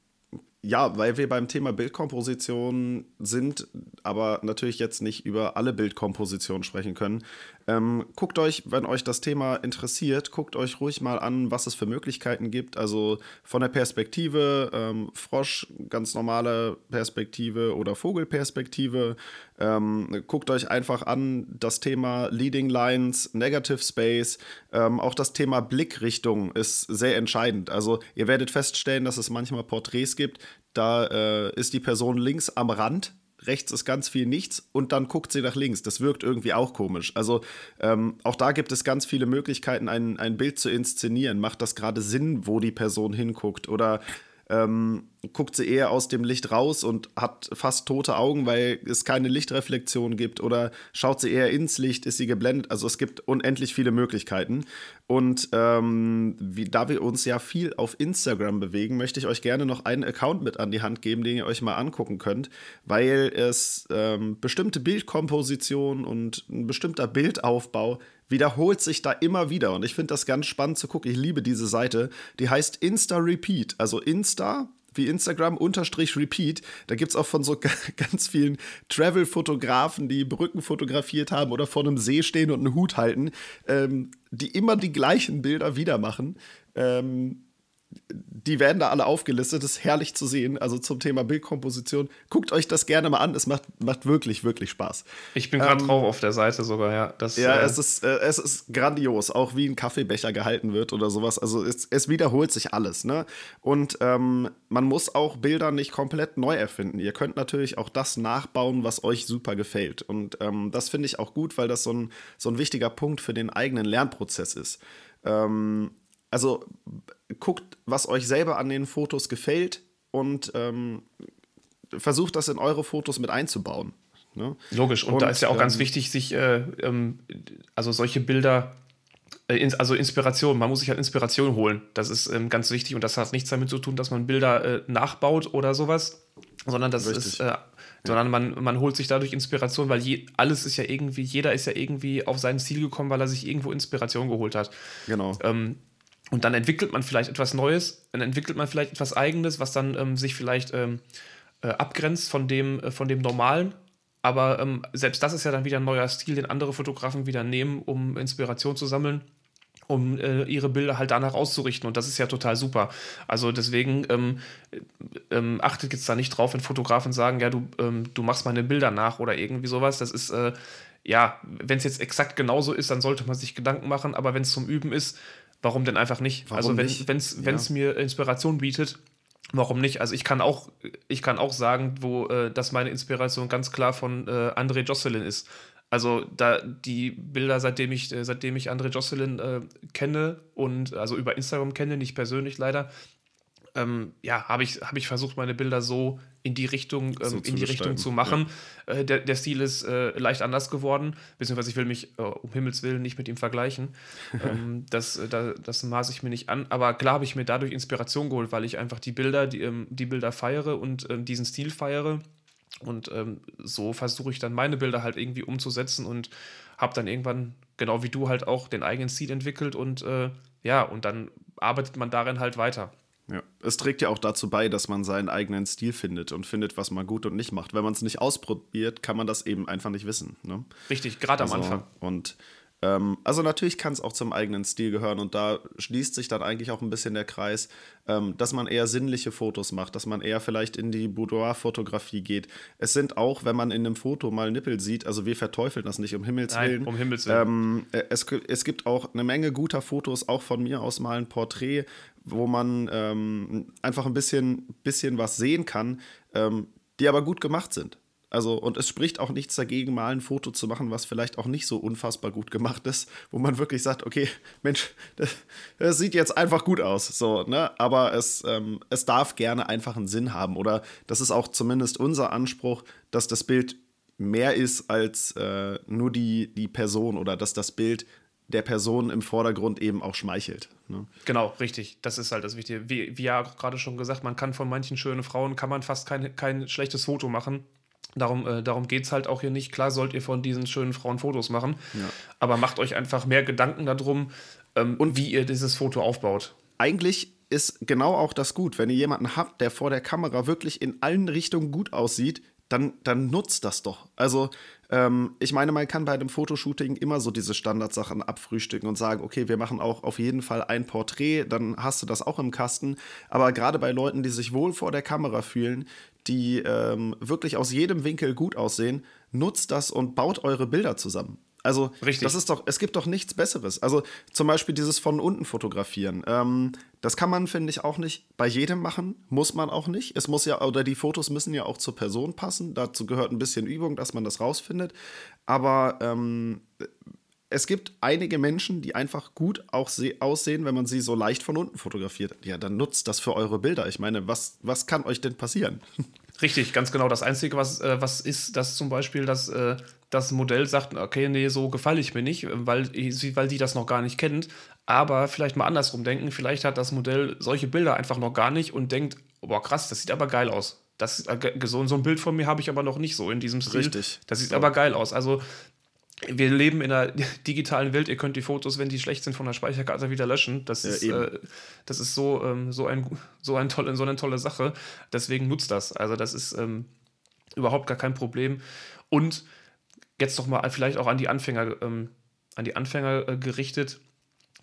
ja, weil wir beim Thema Bildkomposition sind, aber natürlich jetzt nicht über alle Bildkompositionen sprechen können, ähm, guckt euch, wenn euch das Thema interessiert, guckt euch ruhig mal an, was es für Möglichkeiten gibt. Also von der Perspektive ähm, Frosch, ganz normale Perspektive oder Vogelperspektive. Ähm, guckt euch einfach an das Thema Leading Lines, Negative Space. Ähm, auch das Thema Blickrichtung ist sehr entscheidend. Also ihr werdet feststellen, dass es manchmal Porträts gibt, da äh, ist die Person links am Rand rechts ist ganz viel nichts und dann guckt sie nach links. Das wirkt irgendwie auch komisch. Also ähm, auch da gibt es ganz viele Möglichkeiten, ein, ein Bild zu inszenieren. Macht das gerade Sinn, wo die Person hinguckt? Oder ähm, guckt sie eher aus dem Licht raus und hat fast tote Augen, weil es keine Lichtreflexion gibt oder schaut sie eher ins Licht, ist sie geblendet. Also es gibt unendlich viele Möglichkeiten. Und ähm, wie, da wir uns ja viel auf Instagram bewegen, möchte ich euch gerne noch einen Account mit an die Hand geben, den ihr euch mal angucken könnt, weil es ähm, bestimmte Bildkompositionen und ein bestimmter Bildaufbau wiederholt sich da immer wieder. Und ich finde das ganz spannend zu gucken. Ich liebe diese Seite. Die heißt Insta Repeat. Also Insta wie Instagram unterstrich Repeat. Da gibt es auch von so ganz vielen Travel-Fotografen, die Brücken fotografiert haben oder vor einem See stehen und einen Hut halten, ähm, die immer die gleichen Bilder wieder machen. Ähm, die werden da alle aufgelistet. Das ist herrlich zu sehen. Also zum Thema Bildkomposition. Guckt euch das gerne mal an. Es macht, macht wirklich, wirklich Spaß. Ich bin gerade ähm, drauf auf der Seite sogar, ja. Das, ja, äh, es, ist, äh, es ist grandios. Auch wie ein Kaffeebecher gehalten wird oder sowas. Also es, es wiederholt sich alles. Ne? Und ähm, man muss auch Bilder nicht komplett neu erfinden. Ihr könnt natürlich auch das nachbauen, was euch super gefällt. Und ähm, das finde ich auch gut, weil das so ein, so ein wichtiger Punkt für den eigenen Lernprozess ist. Ähm, also guckt, was euch selber an den Fotos gefällt und ähm, versucht das in eure Fotos mit einzubauen. Ne? Logisch, und, und, da ist ja auch ähm, ganz wichtig, sich äh, ähm, also solche Bilder, äh, ins, also Inspiration, man muss sich halt Inspiration holen. Das ist ähm, ganz wichtig und das hat nichts damit zu tun, dass man Bilder äh, nachbaut oder sowas, sondern das Richtig. ist, äh, sondern man, man holt sich dadurch Inspiration, weil je, alles ist ja irgendwie, jeder ist ja irgendwie auf sein Ziel gekommen, weil er sich irgendwo Inspiration geholt hat. Genau. Ähm, und dann entwickelt man vielleicht etwas Neues, dann entwickelt man vielleicht etwas Eigenes, was dann ähm, sich vielleicht ähm, äh, abgrenzt von dem, äh, von dem Normalen. Aber ähm, selbst das ist ja dann wieder ein neuer Stil, den andere Fotografen wieder nehmen, um Inspiration zu sammeln, um äh, ihre Bilder halt danach auszurichten. Und das ist ja total super. Also deswegen ähm, ähm, achtet jetzt da nicht drauf, wenn Fotografen sagen, ja, du, ähm, du machst meine Bilder nach oder irgendwie sowas. Das ist äh, ja, wenn es jetzt exakt genauso ist, dann sollte man sich Gedanken machen, aber wenn es zum Üben ist, warum denn einfach nicht? Warum also wenn es ja. mir Inspiration bietet, warum nicht? Also ich kann auch, ich kann auch sagen, wo äh, dass meine Inspiration ganz klar von äh, André Jocelyn ist. Also da die Bilder, seitdem ich, äh, seitdem ich André Jocelyn äh, kenne und also über Instagram kenne, nicht persönlich leider, ähm, ja, habe ich, hab ich versucht, meine Bilder so in die Richtung, ähm, so in die Richtung zu machen. Ja. Äh, der, der Stil ist äh, leicht anders geworden, beziehungsweise ich will mich äh, um Himmels Willen nicht mit ihm vergleichen. ähm, das, äh, da, das maße ich mir nicht an. Aber klar habe ich mir dadurch Inspiration geholt, weil ich einfach die Bilder, die, ähm, die Bilder feiere und ähm, diesen Stil feiere. Und ähm, so versuche ich dann meine Bilder halt irgendwie umzusetzen und habe dann irgendwann, genau wie du, halt auch den eigenen Stil entwickelt und äh, ja, und dann arbeitet man darin halt weiter. Ja. Es trägt ja auch dazu bei, dass man seinen eigenen Stil findet und findet, was man gut und nicht macht. Wenn man es nicht ausprobiert, kann man das eben einfach nicht wissen. Ne? Richtig, gerade also, am Anfang. Und ähm, also natürlich kann es auch zum eigenen Stil gehören und da schließt sich dann eigentlich auch ein bisschen der Kreis, ähm, dass man eher sinnliche Fotos macht, dass man eher vielleicht in die Boudoir-Fotografie geht. Es sind auch, wenn man in einem Foto mal Nippel sieht, also wir verteufeln das nicht, um Himmels Nein, Willen. um Himmels Willen. Ähm, äh, es, es gibt auch eine Menge guter Fotos, auch von mir aus mal ein Porträt, wo man ähm, einfach ein bisschen, bisschen was sehen kann, ähm, die aber gut gemacht sind. Also, und es spricht auch nichts dagegen, mal ein Foto zu machen, was vielleicht auch nicht so unfassbar gut gemacht ist, wo man wirklich sagt, okay, Mensch, das, das sieht jetzt einfach gut aus. So, ne? Aber es, ähm, es darf gerne einfach einen Sinn haben. Oder das ist auch zumindest unser Anspruch, dass das Bild mehr ist als äh, nur die, die Person oder dass das Bild der Person im Vordergrund eben auch schmeichelt. Ne? Genau, richtig. Das ist halt das Wichtige. Wie, wie ja gerade schon gesagt, man kann von manchen schönen Frauen, kann man fast kein, kein schlechtes Foto machen. Darum, äh, darum geht es halt auch hier nicht. Klar sollt ihr von diesen schönen Frauen Fotos machen, ja. aber macht euch einfach mehr Gedanken darum, ähm, und wie ihr dieses Foto aufbaut. Eigentlich ist genau auch das gut. Wenn ihr jemanden habt, der vor der Kamera wirklich in allen Richtungen gut aussieht, dann, dann nutzt das doch. Also, ähm, ich meine, man kann bei einem Fotoshooting immer so diese Standardsachen abfrühstücken und sagen, okay, wir machen auch auf jeden Fall ein Porträt, dann hast du das auch im Kasten. Aber gerade bei Leuten, die sich wohl vor der Kamera fühlen, die ähm, wirklich aus jedem Winkel gut aussehen, nutzt das und baut eure Bilder zusammen. Also, Richtig. das ist doch, es gibt doch nichts Besseres. Also, zum Beispiel dieses von unten fotografieren. Ähm, das kann man, finde ich, auch nicht bei jedem machen. Muss man auch nicht. Es muss ja, oder die Fotos müssen ja auch zur Person passen. Dazu gehört ein bisschen Übung, dass man das rausfindet. Aber ähm, es gibt einige Menschen, die einfach gut auch aussehen, wenn man sie so leicht von unten fotografiert. Ja, dann nutzt das für eure Bilder. Ich meine, was, was kann euch denn passieren? Richtig, ganz genau. Das Einzige, was, äh, was ist, dass zum Beispiel das, äh, das Modell sagt, okay, nee, so gefalle ich mir nicht, weil, weil die das noch gar nicht kennt. Aber vielleicht mal andersrum denken, vielleicht hat das Modell solche Bilder einfach noch gar nicht und denkt, boah, krass, das sieht aber geil aus. Das, äh, so, so ein Bild von mir habe ich aber noch nicht so in diesem Stil. Richtig. Das sieht ja. aber geil aus. Also wir leben in einer digitalen Welt. Ihr könnt die Fotos, wenn die schlecht sind, von der Speicherkarte wieder löschen. Das ja, ist, äh, das ist so, ähm, so, ein, so, ein tolle, so eine tolle Sache. Deswegen nutzt das. Also, das ist ähm, überhaupt gar kein Problem. Und jetzt noch mal vielleicht auch an die Anfänger, ähm, an die Anfänger äh, gerichtet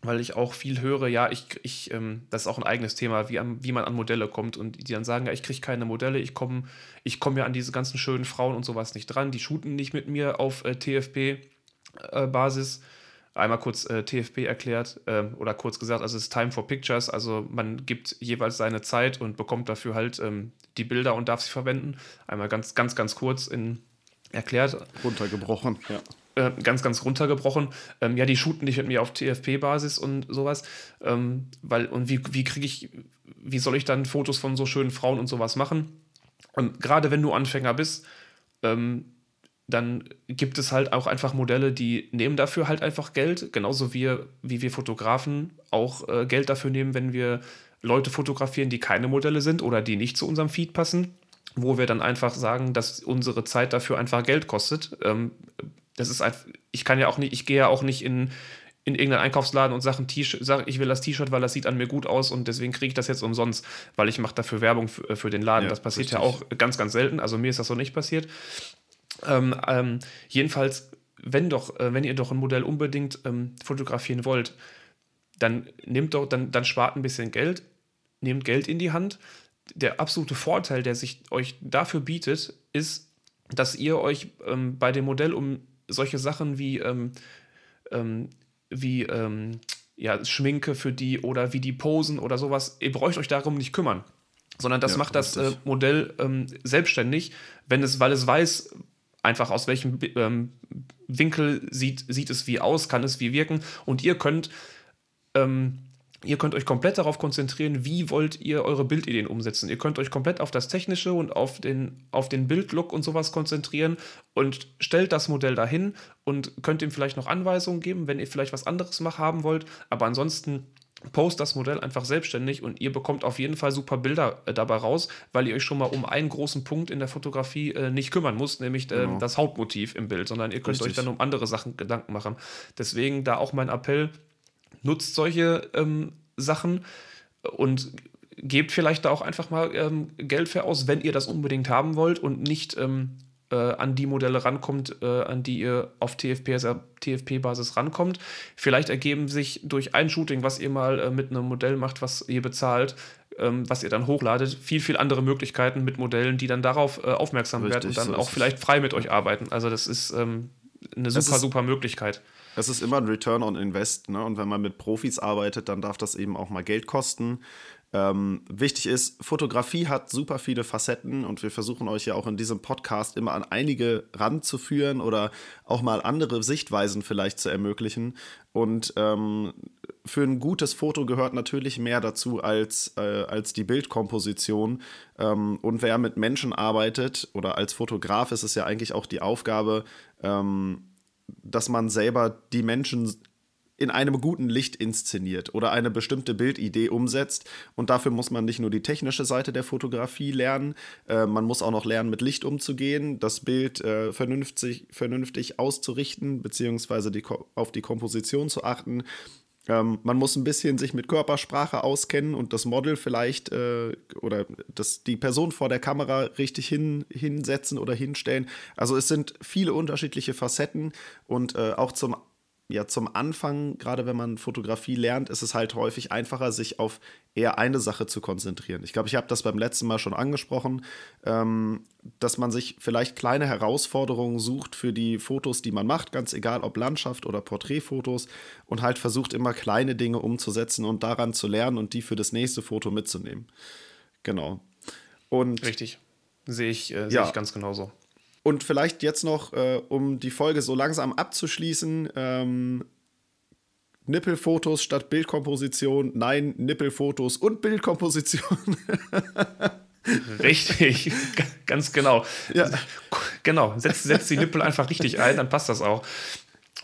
weil ich auch viel höre, ja, ich, ich ähm, das ist auch ein eigenes Thema, wie, an, wie man an Modelle kommt und die dann sagen, ja, ich kriege keine Modelle, ich komme ich komm ja an diese ganzen schönen Frauen und sowas nicht dran, die shooten nicht mit mir auf äh, TFP-Basis. Äh, Einmal kurz äh, TFP erklärt äh, oder kurz gesagt, also es ist Time for Pictures, also man gibt jeweils seine Zeit und bekommt dafür halt ähm, die Bilder und darf sie verwenden. Einmal ganz, ganz, ganz kurz in, erklärt. Runtergebrochen, ja. Äh, ganz, ganz runtergebrochen. Ähm, ja, die shooten nicht mit mir auf TFP-Basis und sowas. Ähm, weil, und wie, wie kriege ich, wie soll ich dann Fotos von so schönen Frauen und sowas machen? Und gerade wenn du Anfänger bist, ähm, dann gibt es halt auch einfach Modelle, die nehmen dafür halt einfach Geld, genauso wie, wie wir Fotografen auch äh, Geld dafür nehmen, wenn wir Leute fotografieren, die keine Modelle sind oder die nicht zu unserem Feed passen, wo wir dann einfach sagen, dass unsere Zeit dafür einfach Geld kostet. Ähm, das ist einfach, ich kann ja auch nicht, ich gehe ja auch nicht in, in irgendeinen Einkaufsladen und sage, sag, ich will das T-Shirt, weil das sieht an mir gut aus und deswegen kriege ich das jetzt umsonst, weil ich mache dafür Werbung für, für den Laden. Ja, das passiert richtig. ja auch ganz, ganz selten. Also mir ist das so nicht passiert. Ähm, ähm, jedenfalls, wenn doch, äh, wenn ihr doch ein Modell unbedingt ähm, fotografieren wollt, dann nehmt doch, dann, dann spart ein bisschen Geld, nehmt Geld in die Hand. Der absolute Vorteil, der sich euch dafür bietet, ist, dass ihr euch ähm, bei dem Modell um solche Sachen wie, ähm, ähm, wie ähm, ja, Schminke für die oder wie die posen oder sowas, ihr braucht euch darum nicht kümmern. Sondern das ja, macht das äh, Modell ähm, selbstständig, wenn es, weil es weiß, einfach aus welchem ähm, Winkel sieht, sieht es wie aus, kann es wie wirken. Und ihr könnt ähm, Ihr könnt euch komplett darauf konzentrieren, wie wollt ihr eure Bildideen umsetzen. Ihr könnt euch komplett auf das Technische und auf den, auf den Bildlook und sowas konzentrieren und stellt das Modell dahin und könnt ihm vielleicht noch Anweisungen geben, wenn ihr vielleicht was anderes machen haben wollt. Aber ansonsten post das Modell einfach selbstständig und ihr bekommt auf jeden Fall super Bilder äh, dabei raus, weil ihr euch schon mal um einen großen Punkt in der Fotografie äh, nicht kümmern müsst, nämlich äh, genau. das Hauptmotiv im Bild, sondern ihr könnt Richtig. euch dann um andere Sachen Gedanken machen. Deswegen da auch mein Appell, nutzt solche ähm, Sachen und gebt vielleicht da auch einfach mal ähm, Geld für aus, wenn ihr das unbedingt haben wollt und nicht ähm, äh, an die Modelle rankommt, äh, an die ihr auf TFP-Basis TFP rankommt. Vielleicht ergeben sich durch ein Shooting, was ihr mal äh, mit einem Modell macht, was ihr bezahlt, ähm, was ihr dann hochladet, viel, viel andere Möglichkeiten mit Modellen, die dann darauf äh, aufmerksam Richtig, werden und dann so auch vielleicht frei mit euch arbeiten. Also das ist ähm, eine super, ist, super Möglichkeit. Es ist immer ein Return on Invest, ne? Und wenn man mit Profis arbeitet, dann darf das eben auch mal Geld kosten. Ähm, wichtig ist, Fotografie hat super viele Facetten und wir versuchen euch ja auch in diesem Podcast immer an einige ranzuführen oder auch mal andere Sichtweisen vielleicht zu ermöglichen. Und ähm, für ein gutes Foto gehört natürlich mehr dazu als, äh, als die Bildkomposition. Ähm, und wer mit Menschen arbeitet oder als Fotograf ist es ja eigentlich auch die Aufgabe, ähm, dass man selber die Menschen in einem guten Licht inszeniert oder eine bestimmte Bildidee umsetzt. Und dafür muss man nicht nur die technische Seite der Fotografie lernen, äh, man muss auch noch lernen, mit Licht umzugehen, das Bild äh, vernünftig, vernünftig auszurichten, beziehungsweise die, auf die Komposition zu achten. Ähm, man muss ein bisschen sich mit Körpersprache auskennen und das Model vielleicht äh, oder das, die Person vor der Kamera richtig hin, hinsetzen oder hinstellen. Also es sind viele unterschiedliche Facetten und äh, auch zum ja zum Anfang, gerade wenn man Fotografie lernt, ist es halt häufig einfacher, sich auf eher eine Sache zu konzentrieren. Ich glaube, ich habe das beim letzten Mal schon angesprochen, ähm, dass man sich vielleicht kleine Herausforderungen sucht für die Fotos, die man macht, ganz egal ob Landschaft oder Porträtfotos, und halt versucht immer kleine Dinge umzusetzen und daran zu lernen und die für das nächste Foto mitzunehmen. Genau. Und Richtig. Sehe ich, äh, seh ja. ich ganz genauso. Und vielleicht jetzt noch, äh, um die Folge so langsam abzuschließen, ähm, Nippelfotos statt Bildkomposition. Nein, Nippelfotos und Bildkomposition. Richtig, ganz genau. Ja. Genau, setzt, setzt die Nippel einfach richtig ein, dann passt das auch.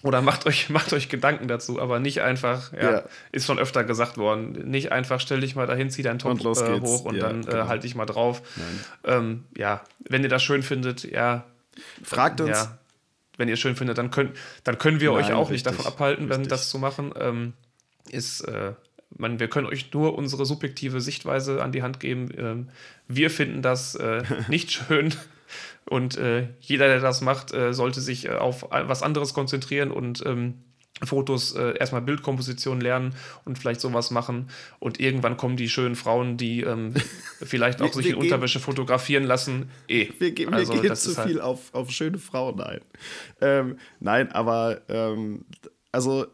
Oder macht euch, macht euch Gedanken dazu, aber nicht einfach, ja, ja. ist schon öfter gesagt worden, nicht einfach stell dich mal dahin, zieh deinen Top und äh, hoch und ja, dann äh, genau. äh, halt dich mal drauf. Ähm, ja, wenn ihr das schön findet, ja. Fragt uns. Ja, wenn ihr es schön findet, dann, könnt, dann können wir Nein, euch auch richtig, nicht davon abhalten, richtig. das zu machen. Ähm, ist, äh, man, wir können euch nur unsere subjektive Sichtweise an die Hand geben. Ähm, wir finden das äh, nicht schön. Und äh, jeder, der das macht, äh, sollte sich äh, auf was anderes konzentrieren und ähm, Fotos äh, erstmal Bildkomposition lernen und vielleicht sowas machen. Und irgendwann kommen die schönen Frauen, die ähm, vielleicht auch sich in Unterwäsche fotografieren lassen. Eh. Wir, ge also, wir gehen zu halt viel auf, auf schöne Frauen ein. Ähm, nein, aber ähm, also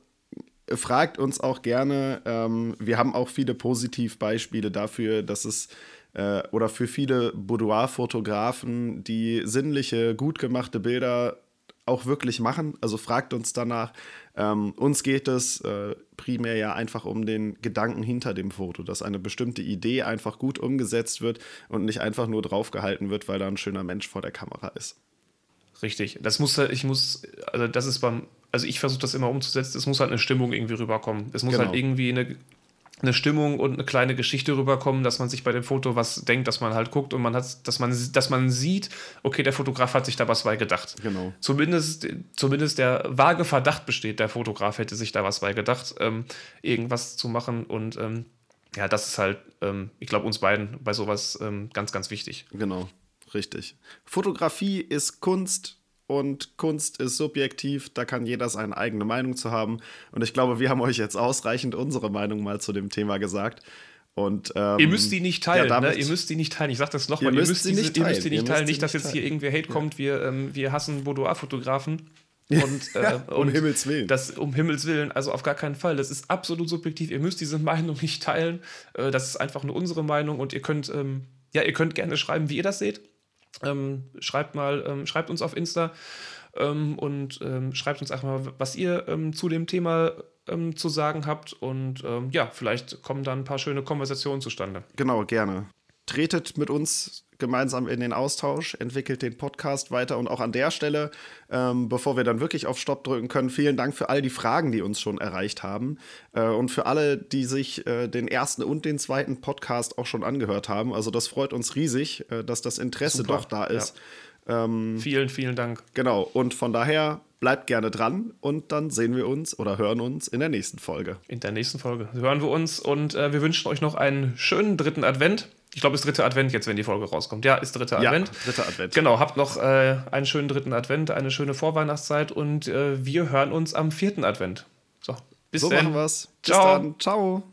fragt uns auch gerne. Ähm, wir haben auch viele Positivbeispiele dafür, dass es äh, oder für viele Boudoir-Fotografen, die sinnliche, gut gemachte Bilder auch wirklich machen. Also fragt uns danach. Ähm, uns geht es äh, primär ja einfach um den Gedanken hinter dem Foto, dass eine bestimmte Idee einfach gut umgesetzt wird und nicht einfach nur draufgehalten wird, weil da ein schöner Mensch vor der Kamera ist. Richtig. Das muss halt, ich muss, also das ist beim, also ich versuche das immer umzusetzen, es muss halt eine Stimmung irgendwie rüberkommen. Es muss halt genau. halt irgendwie eine, eine Stimmung und eine kleine Geschichte rüberkommen, dass man sich bei dem Foto was denkt, dass man halt guckt und man hat, dass man, dass man sieht, okay, der Fotograf hat sich da was bei gedacht. Genau. Zumindest, zumindest der vage Verdacht besteht, der Fotograf hätte sich da was bei gedacht, ähm, irgendwas zu machen und ähm, ja, das ist halt, ähm, ich glaube, uns beiden bei sowas ähm, ganz, ganz wichtig. Genau, richtig. Fotografie ist Kunst, und Kunst ist subjektiv, da kann jeder seine eigene Meinung zu haben. Und ich glaube, wir haben euch jetzt ausreichend unsere Meinung mal zu dem Thema gesagt. Und, ähm, ihr müsst die nicht teilen, ja, ne? Ihr müsst die nicht teilen. Ich sag das nochmal, ihr, ihr, müsst sie nicht teilen. Ihr müsst die nicht teilen. Nicht, dass jetzt hier irgendwer Hate kommt, wir, ähm, wir hassen Boudoir-Fotografen. Und, äh, um und Himmels Willen. Das, um Himmels Willen, also auf gar keinen Fall. Das ist absolut subjektiv. Ihr müsst diese Meinung nicht teilen. Äh, das ist einfach nur unsere Meinung und ihr könnt, ähm, ja, ihr könnt gerne schreiben, wie ihr das seht. Ähm, schreibt mal, ähm, schreibt uns auf Insta ähm, und ähm, schreibt uns einfach mal, was ihr ähm, zu dem Thema ähm, zu sagen habt. Und ja, vielleicht kommen dann ein paar schöne Konversationen zustande. Genau, gerne. Tretet mit uns gemeinsam in den Austausch, entwickelt den Podcast weiter und auch an der Stelle, ähm, bevor wir dann wirklich auf Stopp drücken können, vielen Dank für all die Fragen, die uns schon erreicht haben äh, und für alle, die sich äh, den ersten und den zweiten Podcast auch schon angehört haben. Also das freut uns riesig, äh, dass das Interesse Super. doch da ist. Ja. Ähm, vielen, vielen Dank. Genau, und von daher bleibt gerne dran und dann sehen wir uns oder hören uns in der nächsten Folge. In der nächsten Folge hören wir uns und äh, wir wünschen euch noch einen schönen dritten Advent. Ich glaube, es ist dritter Advent jetzt, wenn die Folge rauskommt. Ja, ist dritter ja, Advent. dritter Advent. Genau, habt noch äh, einen schönen dritten Advent, eine schöne Vorweihnachtszeit und äh, wir hören uns am vierten Advent. So, bis so dann. machen wir's. Ciao. Ciao.